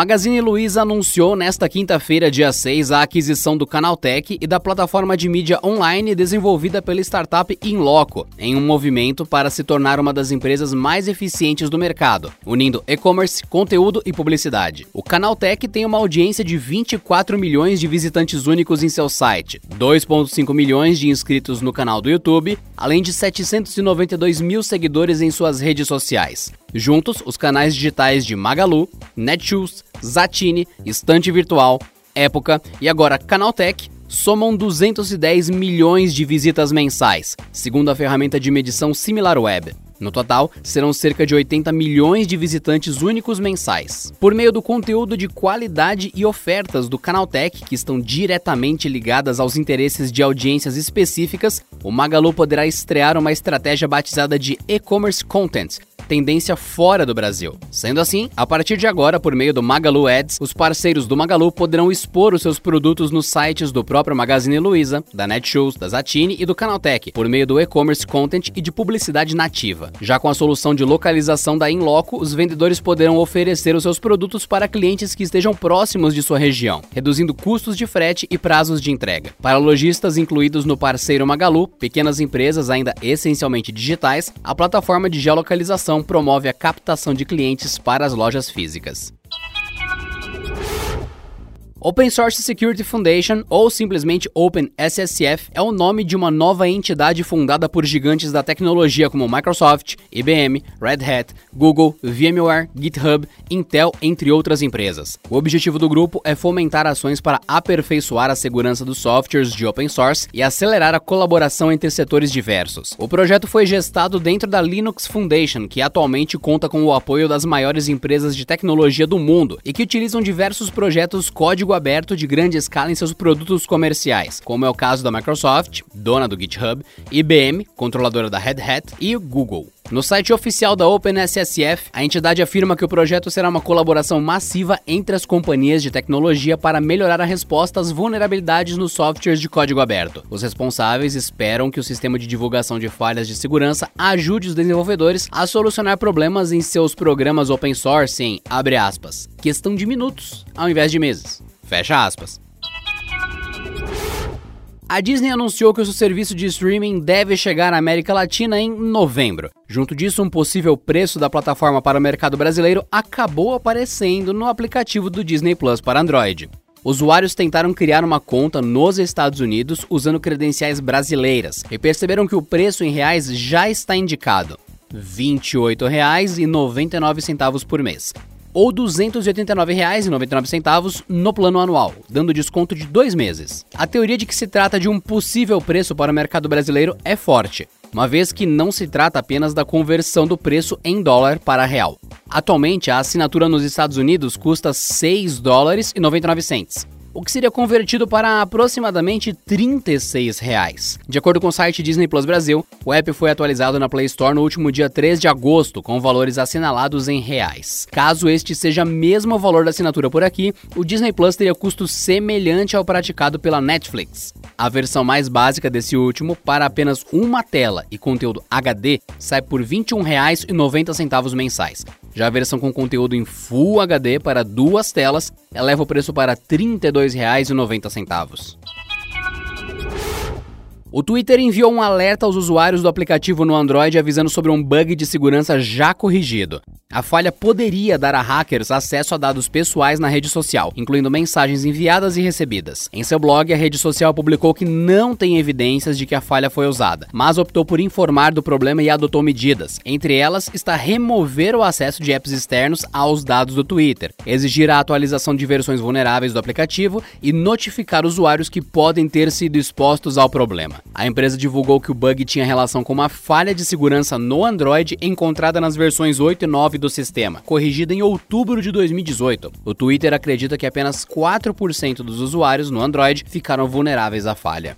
Magazine Luiza anunciou nesta quinta-feira, dia 6, a aquisição do Canaltech e da plataforma de mídia online desenvolvida pela startup Inloco, em um movimento para se tornar uma das empresas mais eficientes do mercado, unindo e-commerce, conteúdo e publicidade. O Canaltech tem uma audiência de 24 milhões de visitantes únicos em seu site, 2,5 milhões de inscritos no canal do YouTube, além de 792 mil seguidores em suas redes sociais. Juntos, os canais digitais de Magalu, Netshoes, Zatini, Estante Virtual, Época e agora Canaltech somam 210 milhões de visitas mensais, segundo a ferramenta de medição SimilarWeb. No total, serão cerca de 80 milhões de visitantes únicos mensais. Por meio do conteúdo de qualidade e ofertas do Canaltech, que estão diretamente ligadas aos interesses de audiências específicas, o Magalu poderá estrear uma estratégia batizada de e-commerce content, tendência fora do Brasil. Sendo assim, a partir de agora, por meio do Magalu Ads, os parceiros do Magalu poderão expor os seus produtos nos sites do próprio Magazine Luiza, da Netshoes, da Zatini e do Canaltech, por meio do e-commerce content e de publicidade nativa. Já com a solução de localização da Inloco, os vendedores poderão oferecer os seus produtos para clientes que estejam próximos de sua região, reduzindo custos de frete e prazos de entrega. Para lojistas incluídos no parceiro Magalu, pequenas empresas ainda essencialmente digitais, a plataforma de geolocalização promove a captação de clientes para as lojas físicas. Open Source Security Foundation, ou simplesmente OpenSSF, é o nome de uma nova entidade fundada por gigantes da tecnologia como Microsoft, IBM, Red Hat, Google, VMware, GitHub, Intel, entre outras empresas. O objetivo do grupo é fomentar ações para aperfeiçoar a segurança dos softwares de open source e acelerar a colaboração entre setores diversos. O projeto foi gestado dentro da Linux Foundation, que atualmente conta com o apoio das maiores empresas de tecnologia do mundo e que utilizam diversos projetos código código aberto de grande escala em seus produtos comerciais, como é o caso da Microsoft, dona do GitHub, IBM, controladora da Red Hat, e Google. No site oficial da OpenSSF, a entidade afirma que o projeto será uma colaboração massiva entre as companhias de tecnologia para melhorar a resposta às vulnerabilidades nos softwares de código aberto. Os responsáveis esperam que o sistema de divulgação de falhas de segurança ajude os desenvolvedores a solucionar problemas em seus programas open source em, abre aspas, questão de minutos, ao invés de meses. Fecha aspas. A Disney anunciou que o seu serviço de streaming deve chegar à América Latina em novembro. Junto disso, um possível preço da plataforma para o mercado brasileiro acabou aparecendo no aplicativo do Disney Plus para Android. Usuários tentaram criar uma conta nos Estados Unidos usando credenciais brasileiras e perceberam que o preço em reais já está indicado: R$ 28,99 por mês ou R$ 289,99 no plano anual, dando desconto de dois meses. A teoria de que se trata de um possível preço para o mercado brasileiro é forte, uma vez que não se trata apenas da conversão do preço em dólar para real. Atualmente, a assinatura nos Estados Unidos custa 6 dólares e 99 cents o que seria convertido para aproximadamente 36 reais. De acordo com o site Disney Plus Brasil, o app foi atualizado na Play Store no último dia 3 de agosto, com valores assinalados em reais. Caso este seja mesmo o valor da assinatura por aqui, o Disney Plus teria custo semelhante ao praticado pela Netflix. A versão mais básica desse último, para apenas uma tela e conteúdo HD, sai por R$ 21,90 mensais. Já a versão com conteúdo em Full HD para duas telas eleva o preço para R$ 32,90. O Twitter enviou um alerta aos usuários do aplicativo no Android avisando sobre um bug de segurança já corrigido. A falha poderia dar a hackers acesso a dados pessoais na rede social, incluindo mensagens enviadas e recebidas. Em seu blog, a rede social publicou que não tem evidências de que a falha foi usada, mas optou por informar do problema e adotou medidas. Entre elas está remover o acesso de apps externos aos dados do Twitter, exigir a atualização de versões vulneráveis do aplicativo e notificar usuários que podem ter sido expostos ao problema. A empresa divulgou que o bug tinha relação com uma falha de segurança no Android encontrada nas versões 8 e 9 do sistema, corrigida em outubro de 2018. O Twitter acredita que apenas 4% dos usuários no Android ficaram vulneráveis à falha.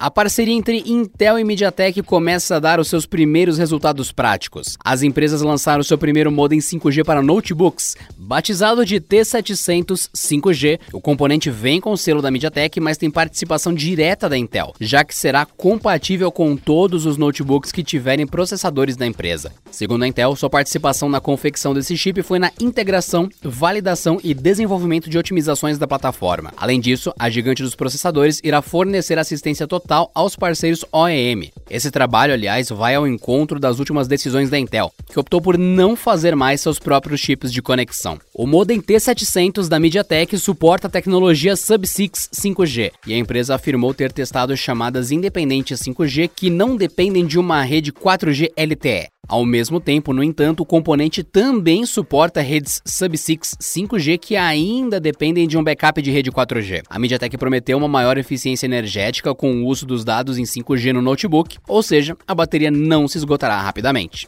A parceria entre Intel e MediaTek começa a dar os seus primeiros resultados práticos. As empresas lançaram seu primeiro modem 5G para notebooks, batizado de T700 5G. O componente vem com o selo da MediaTek, mas tem participação direta da Intel, já que será compatível com todos os notebooks que tiverem processadores da empresa. Segundo a Intel, sua participação na confecção desse chip foi na integração, validação e desenvolvimento de otimizações da plataforma. Além disso, a gigante dos processadores irá fornecer assistência total total aos parceiros OEM. Esse trabalho, aliás, vai ao encontro das últimas decisões da Intel, que optou por não fazer mais seus próprios chips de conexão. O modem T700 da MediaTek suporta a tecnologia Sub-6 5G, e a empresa afirmou ter testado chamadas independentes 5G que não dependem de uma rede 4G LTE. Ao mesmo tempo, no entanto, o componente também suporta redes Sub-6 5G que ainda dependem de um backup de rede 4G. A MediaTek prometeu uma maior eficiência energética com o uso dos dados em 5G no notebook, ou seja, a bateria não se esgotará rapidamente.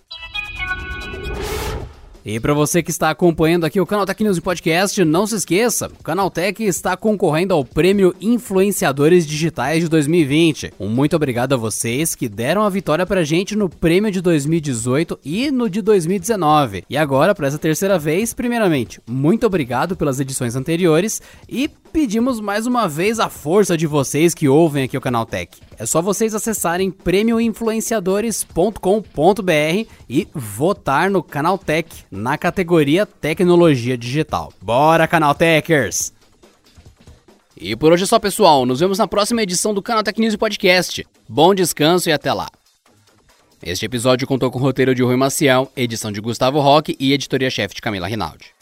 E para você que está acompanhando aqui o Canal Tech News Podcast, não se esqueça, o Canal Tech está concorrendo ao Prêmio Influenciadores Digitais de 2020. Um muito obrigado a vocês que deram a vitória pra gente no prêmio de 2018 e no de 2019. E agora, para essa terceira vez, primeiramente, muito obrigado pelas edições anteriores e pedimos mais uma vez a força de vocês que ouvem aqui o Canal Tech. É só vocês acessarem prêmioinfluenciadores.com.br e votar no Canal Tech na categoria Tecnologia Digital. Bora, Canal Techers! E por hoje é só, pessoal. Nos vemos na próxima edição do Canal Tech News Podcast. Bom descanso e até lá. Este episódio contou com o roteiro de Rui Maciel, edição de Gustavo Roque e editoria-chefe de Camila Rinaldi.